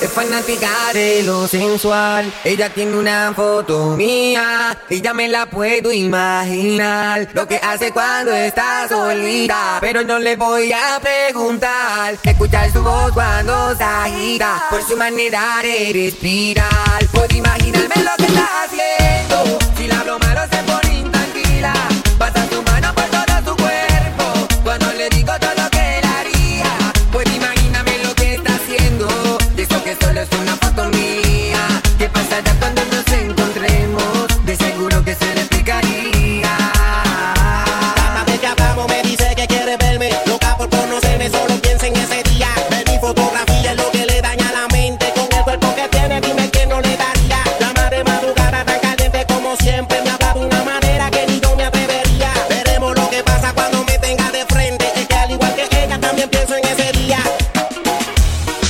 Es fanática de lo sensual. Ella tiene una foto mía y ya me la puedo imaginar. Lo que hace cuando está solita. Pero no le voy a preguntar. Escuchar su voz cuando se agita. Por su manera de respirar. Puedo imaginarme lo que está haciendo. Si la hablo malo se pone intranquila.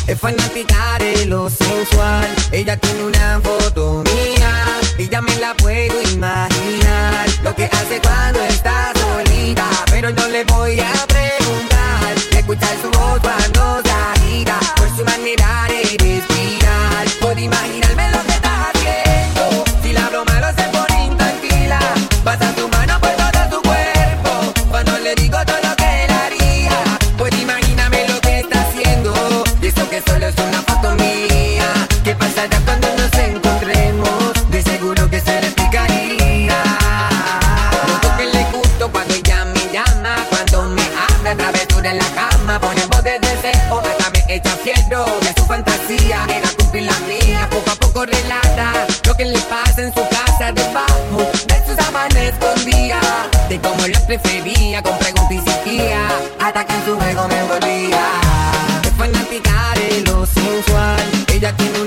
Es fanática de lo sensual. Ella tiene una foto mía y ya me la puedo imaginar. Lo que hace cuando está solita, pero no le voy a preguntar. Escuchar su Ella tiene una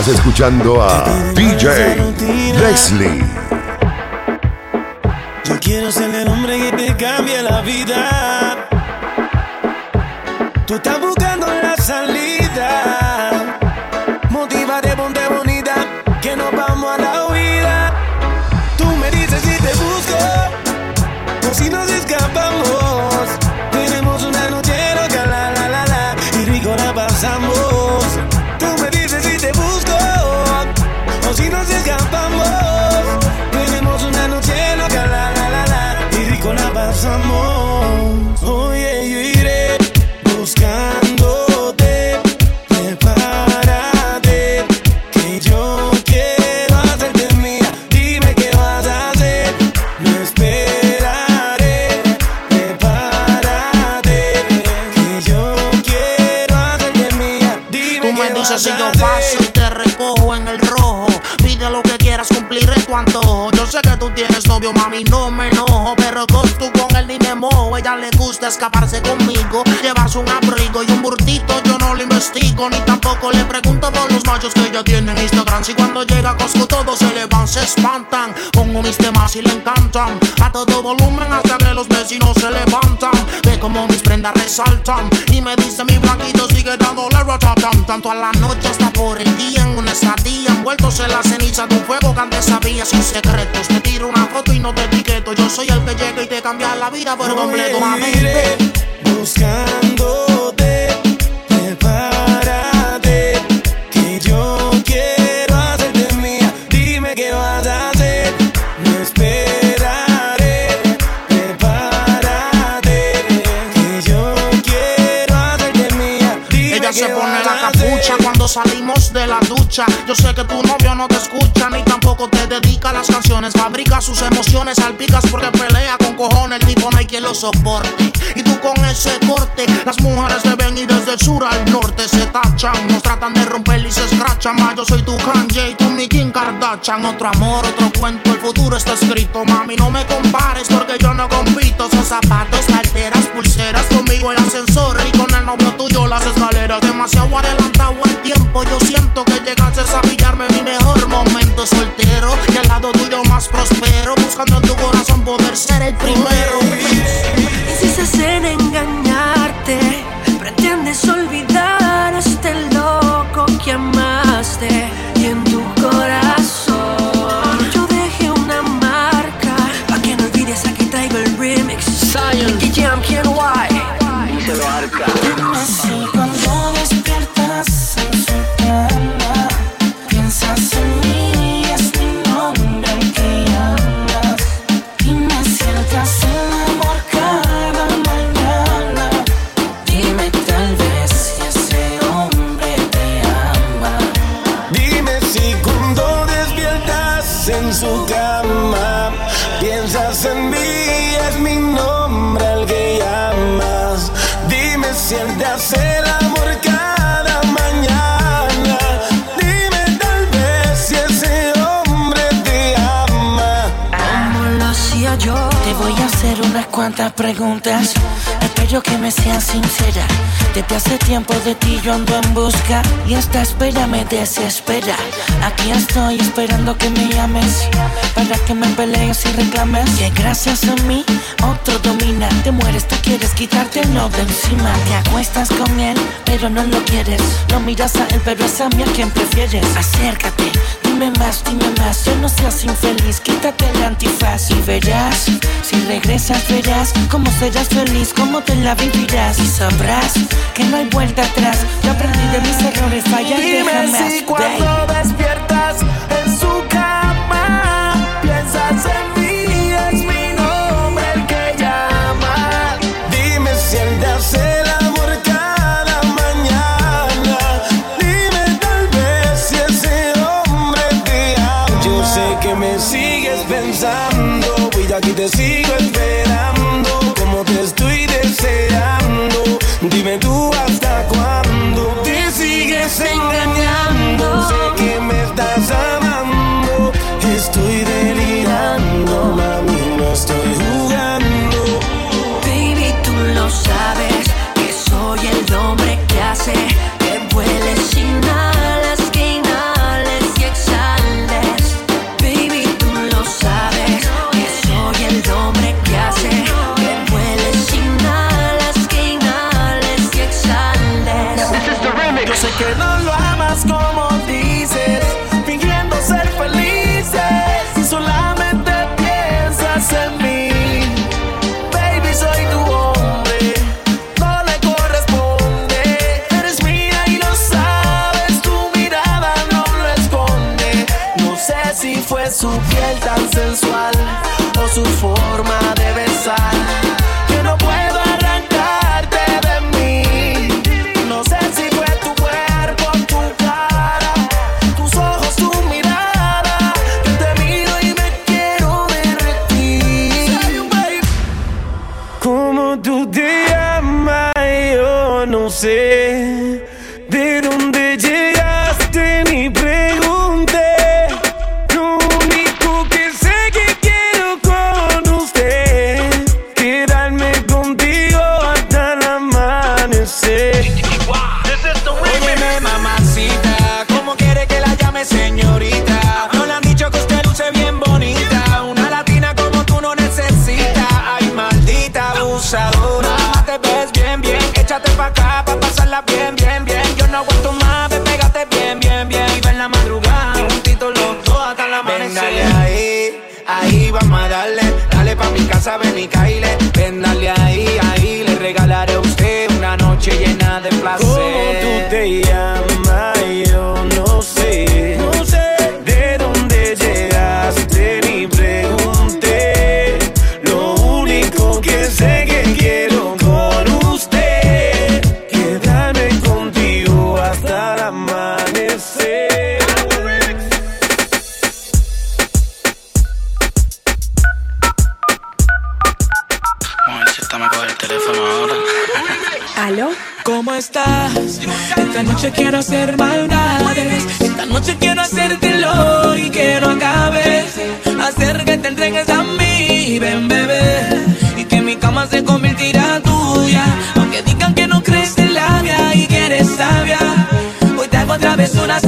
Estás escuchando a DJ Leslie. Yo quiero ser el hombre que te cambie la vida. Tú estás buscando la salida. Encantan. A todo volumen hasta que los vecinos se levantan. Ve como mis prendas resaltan. Y me dice mi blanquito sigue dándole ratatam. Tanto a la noche hasta por el día en una estadía. Envueltos en la ceniza de un fuego que antes sabía sin secretos. Te tiro una foto y no te etiqueto. Yo soy el que llega y te cambia la vida por completo, mami. Buscándote, prepárate, salimos de la ducha. Yo sé que tu novio no te escucha ni tampoco te dedica a las canciones. Fabrica sus emociones, salpicas porque pelea con cojones. El tipo no hay quien lo soporte. Y tú con ese corte, las mujeres te ven y desde el sur al norte se tachan. Nos tratan de romper y se escrachan. Ma, yo soy tu Kanye y tú mi Kim Kardashian. Otro amor, otro cuento, el futuro está escrito. Mami, no me compares porque yo no compito. Son zapatos, carteras, pulseras. Conmigo el ascensor y con el novio tuyo las escaleras. Demasiado arena yo siento que llegaste a pillarme mi mejor momento soltero. Y al lado tuyo más prospero, buscando en tu corazón poder ser el primero. Dime si él te hace el amor cada mañana. Dime tal vez si ese hombre te ama. Como lo hacía yo. Te voy a hacer unas cuantas preguntas. Espero que me seas sincera. Desde hace tiempo de ti yo ando en busca. Y esta espera me desespera. Aquí estoy esperando que me llames. Para que me pelees y reclames. Que gracias a mí otro domina. Te mueres, tú quieres quitarte no de encima. Te acuestas con él, pero no lo quieres. No miras a él, pero es a mí a quien prefieres. Acércate. Dime más, dime más, yo no seas infeliz, quítate el antifaz y verás, si regresas verás cómo serás feliz, cómo te la vivirás y sabrás que no hay vuelta atrás. Yo aprendí de mis errores, fallarte Dime jamás. si cuando despiertas pasarla bien, bien, bien. Yo no aguanto más, ve, pégate bien, bien, bien. Y ven la madrugada, juntitos los dos hasta la amanecer. Ven, dale ahí, ahí vamos a darle. Dale pa' mi casa, ven y caile. Ven, dale ahí, ahí. Le regalaré a usted una noche llena de placer. ¿Cómo tú te Esta noche quiero hacer maldades. Esta noche quiero hacértelo y que no acabes. Hacer que te entregues a mí, ven bebé. Y que mi cama se convertirá tuya. Aunque digan que no crees en labia y que eres sabia. Hoy te hago travesuras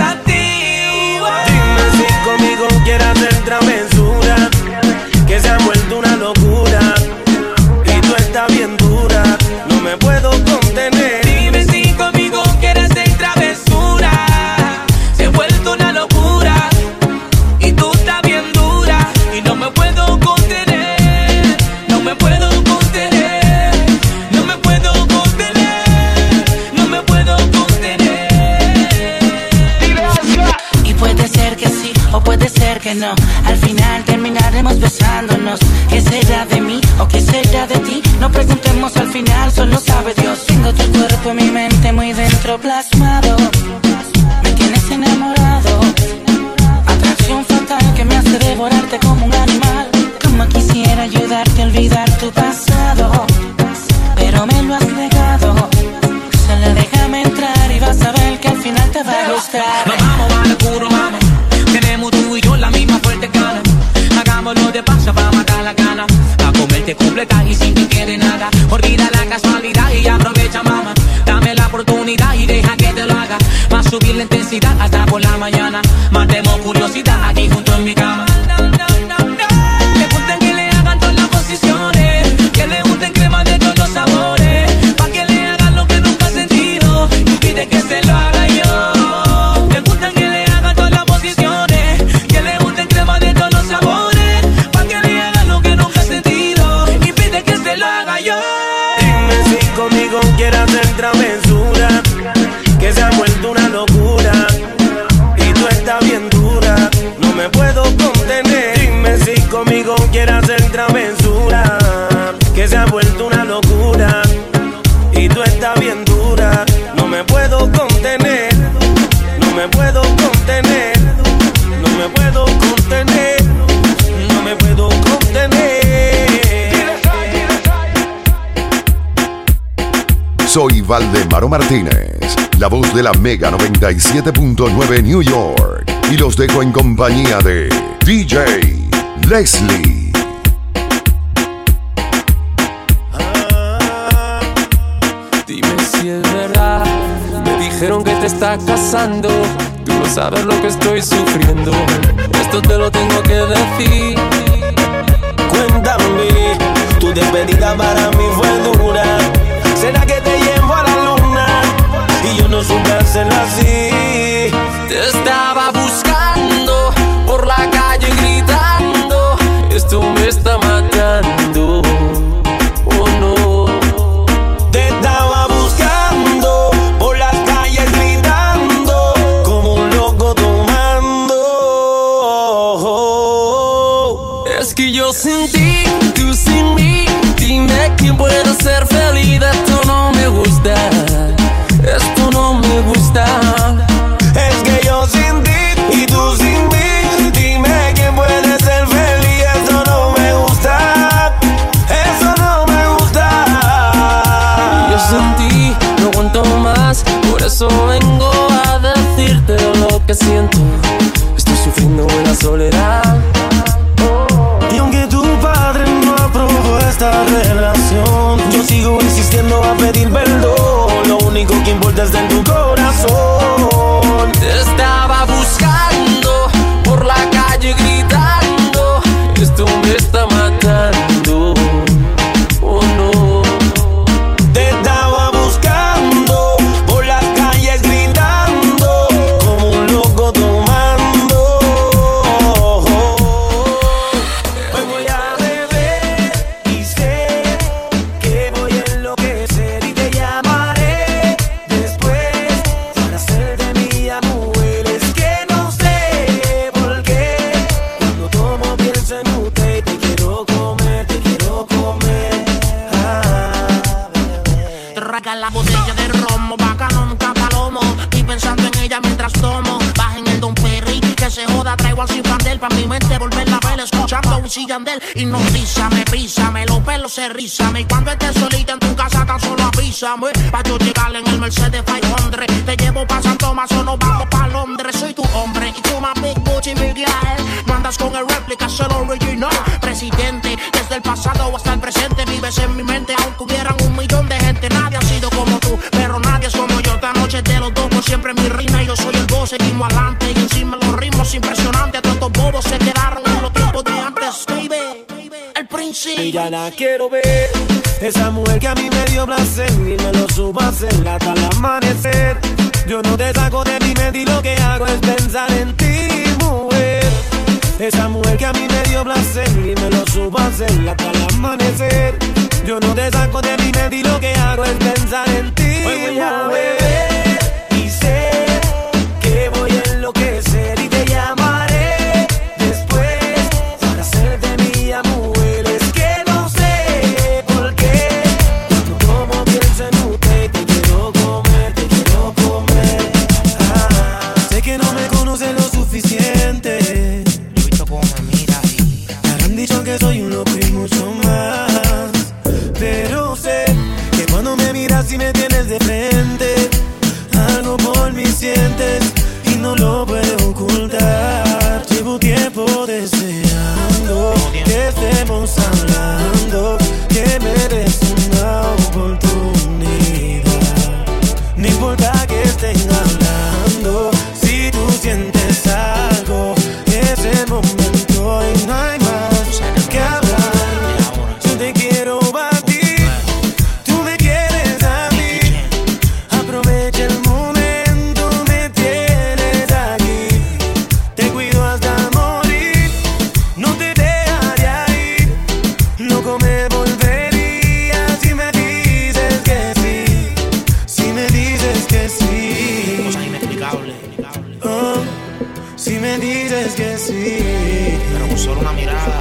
conmigo quieres hacer travesura, que se ha vuelto una locura. Y tú estás bien dura, no me puedo contener. No me puedo contener, no me puedo contener, no me puedo contener. Soy Valdemaro Martínez, la voz de la Mega 97.9 New York. Y los dejo en compañía de DJ Leslie. Dime si es verdad. Me dijeron que te estás casando. Tú no sabes lo que estoy sufriendo. Esto te lo tengo que decir. Cuéntame, tu despedida para mí fue dura. ¿Será que te llevo a la luna? Y yo no supe hacerlo así. Te estaba buscando avísame Pa' yo llegar en el Mercedes 500 Te llevo pa' San Tomás o nos vamos pa' Londres. Soy tu hombre y tú más Big Booty Miguel No andas con el réplica, solo original. Presidente, desde el pasado hasta el presente Vives en mi mente aunque hubieran un millón de gente. Nadie ha sido como tú, pero nadie es como yo. Esta noche te lo toco, siempre mi reina Yo soy el voz, seguimos Y ya la quiero ver. Esa mujer que a mí me dio placer Y me lo supo hacer hasta el amanecer. Yo no te saco de mi mente Y lo que hago es pensar en ti, mujer. Esa mujer que a mí me dio placer Y me lo supo hacer hasta el amanecer. Yo no te saco de mi mente Y lo que hago es pensar en ti, Hoy voy a beber dices que sí. Pero con solo una mirada.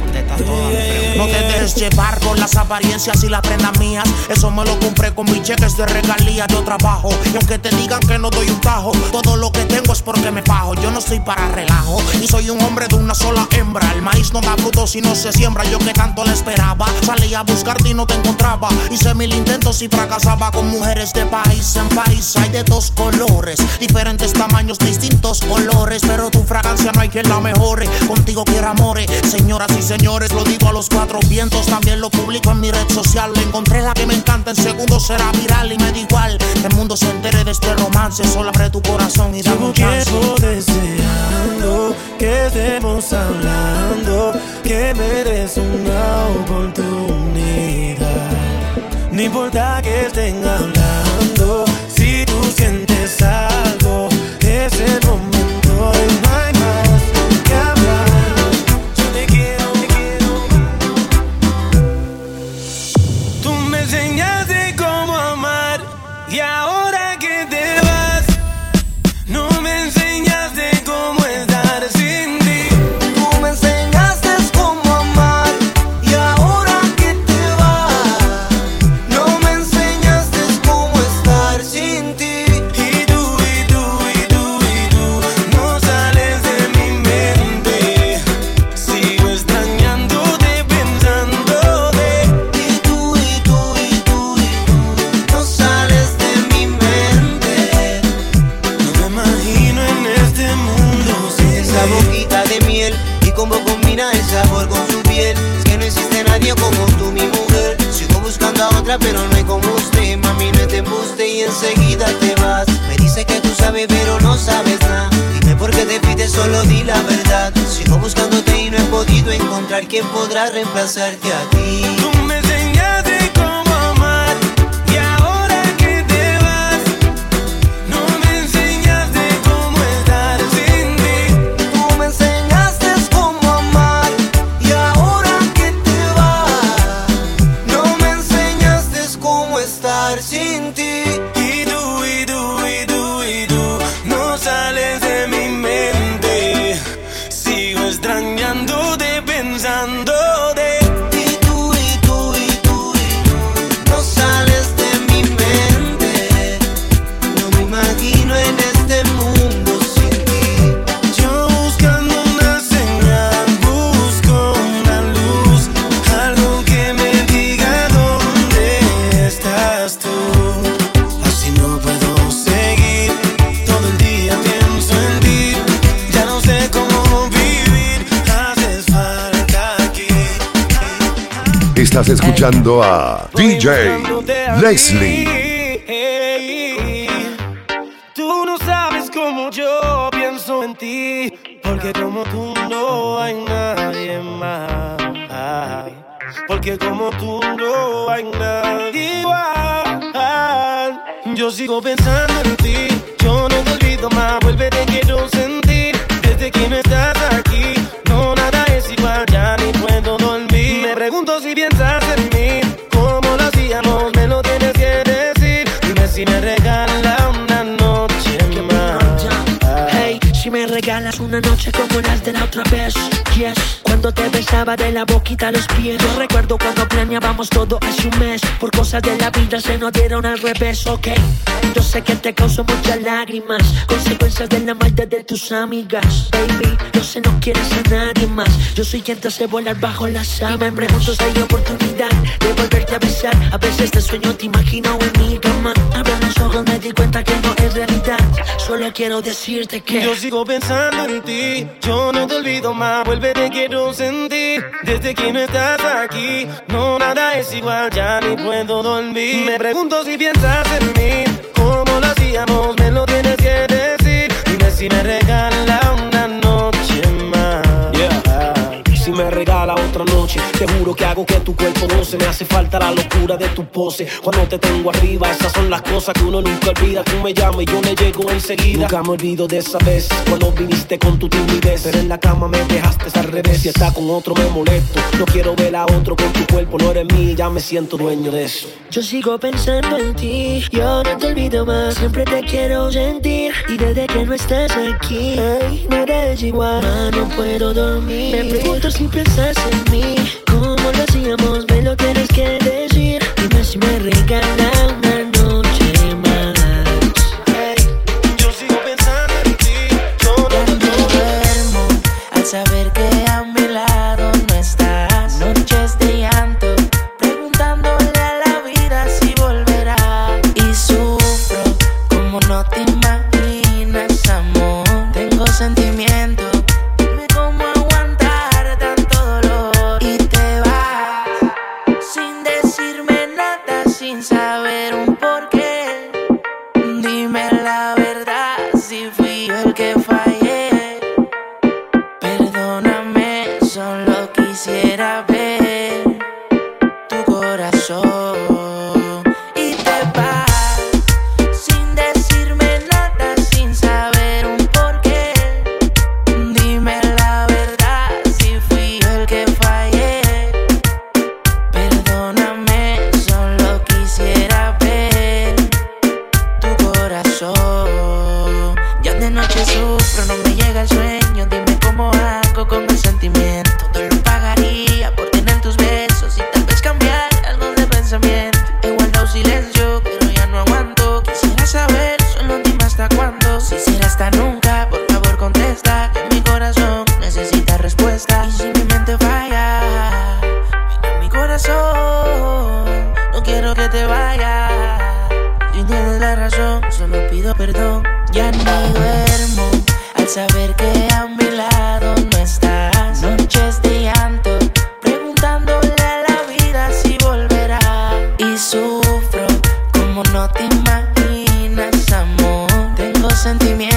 Contestas todas. No te dejes llevar por las apariencias y las prendas mías. Eso me lo compré con mis cheques de regalía. Yo trabajo. Y aunque te digan que no doy un tajo, todo lo que tengo es porque me fajo. Yo no estoy para relajo. Y soy un hombre de una sola hembra. El maíz no da fruto si no se siembra. Yo que tanto le esperaba. Salí a buscarte y no te encontraba. Hice mil intentos y fracasaba con mujeres de país en país. Hay de dos colores, diferentes tamaños, distintos colores. Pero tu fragancia no hay quien la mejore. Contigo quiero amores. Señoras y señores, lo digo a los cuatro vientos. También lo publico en mi red social. Le encontré la que me encanta. En segundos será viral y me da igual. Que el mundo se entere de este romance. Solo abre tu corazón y dame un chance. deseando que estemos hablando, que me des una oportunidad. No importa que estén hablando, si tú sientes algo, es el momento solo di la verdad. Sigo buscándote y no he podido encontrar quien podrá reemplazarte a ti. Escuchando a DJ Leslie. Tú no sabes cómo yo pienso en ti, porque como tú no hay nadie más. Porque como tú no hay nadie igual. Yo sigo pensando en ti, yo no te olvido más, vuelve te una noche como las de la otra vez, Cuando te besaba de la boquita a los pies. Yo recuerdo cuando planeábamos todo hace un mes. Por cosas de la vida se nos dieron al revés, ok. Yo sé que te causó muchas lágrimas. Consecuencias de la maldad de tus amigas. Baby, yo sé no quieres a nadie más. Yo soy quien te hace volar bajo la sábana. Me pregunto si hay oportunidad de volverte a besar. A veces te sueño, te imagino en mi cama. Abro los ojos, me di cuenta que no es realidad. Solo quiero decirte que yo sigo pensando en ti. Yo no te olvido más quiero sentir. Desde que no estás aquí, no nada es igual, ya ni puedo dormir. Me pregunto si piensas en mí, como lo hacíamos, me lo tienes que decir. Dime si me regala una noche más. Yeah. Si me regala otra noche te juro que hago que tu cuerpo no se me hace falta la locura de tu pose. Cuando te tengo arriba, esas son las cosas que uno nunca olvida. Tú me llamas y yo le llego enseguida. Nunca me olvido de esa vez cuando viniste con tu timidez. Pero en la cama me dejaste al revés. Si está con otro me molesto. No quiero ver a otro con tu cuerpo, no eres mío. Ya me siento dueño de eso. Yo sigo pensando en ti, yo no te olvido más. Siempre te quiero sentir. Y desde que no estás aquí, ay, no eres igual. Ma, no puedo dormir. Me pregunto si piensas en mí. ¿Cómo lo hacíamos? Me lo tienes que decir. Dime si me regalas sentimientos.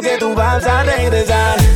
que tú vas a regresar.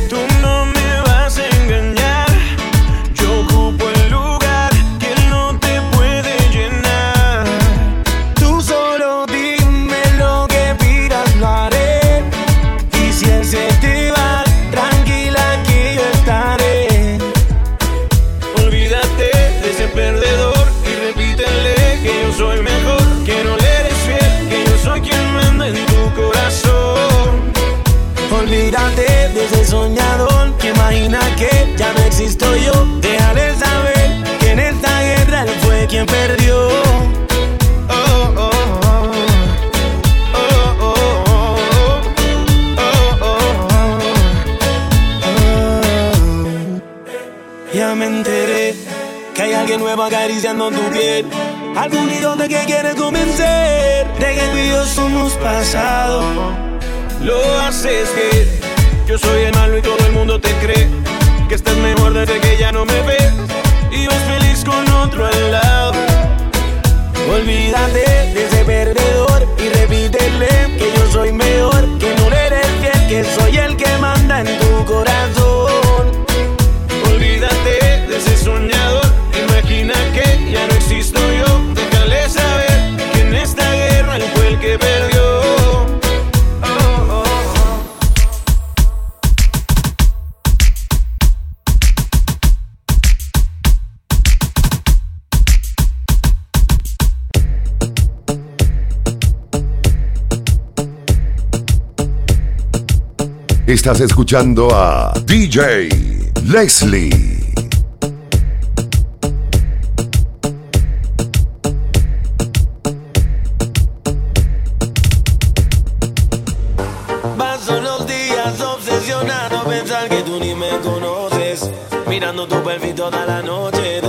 says me. Estás escuchando a DJ Leslie. Paso los días obsesionado pensar que tú ni me conoces, mirando tu perfil toda la noche.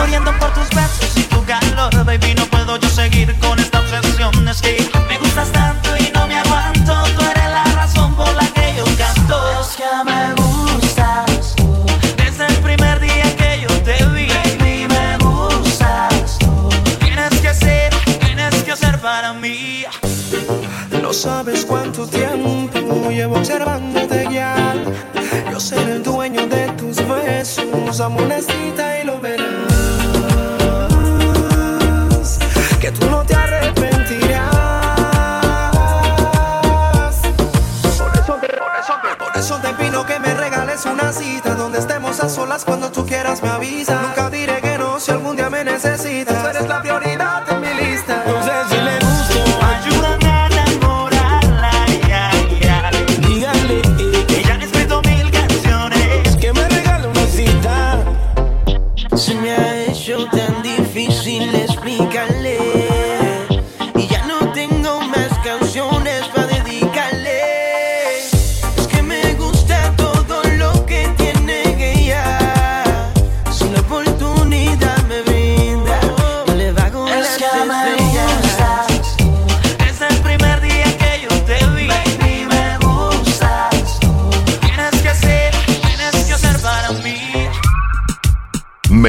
muriendo por tus besos y tu calor, baby. No puedo yo seguir con esta obsesión. Es que me gustas tanto. esas olas cuando tú quieras me avisas. Nunca diré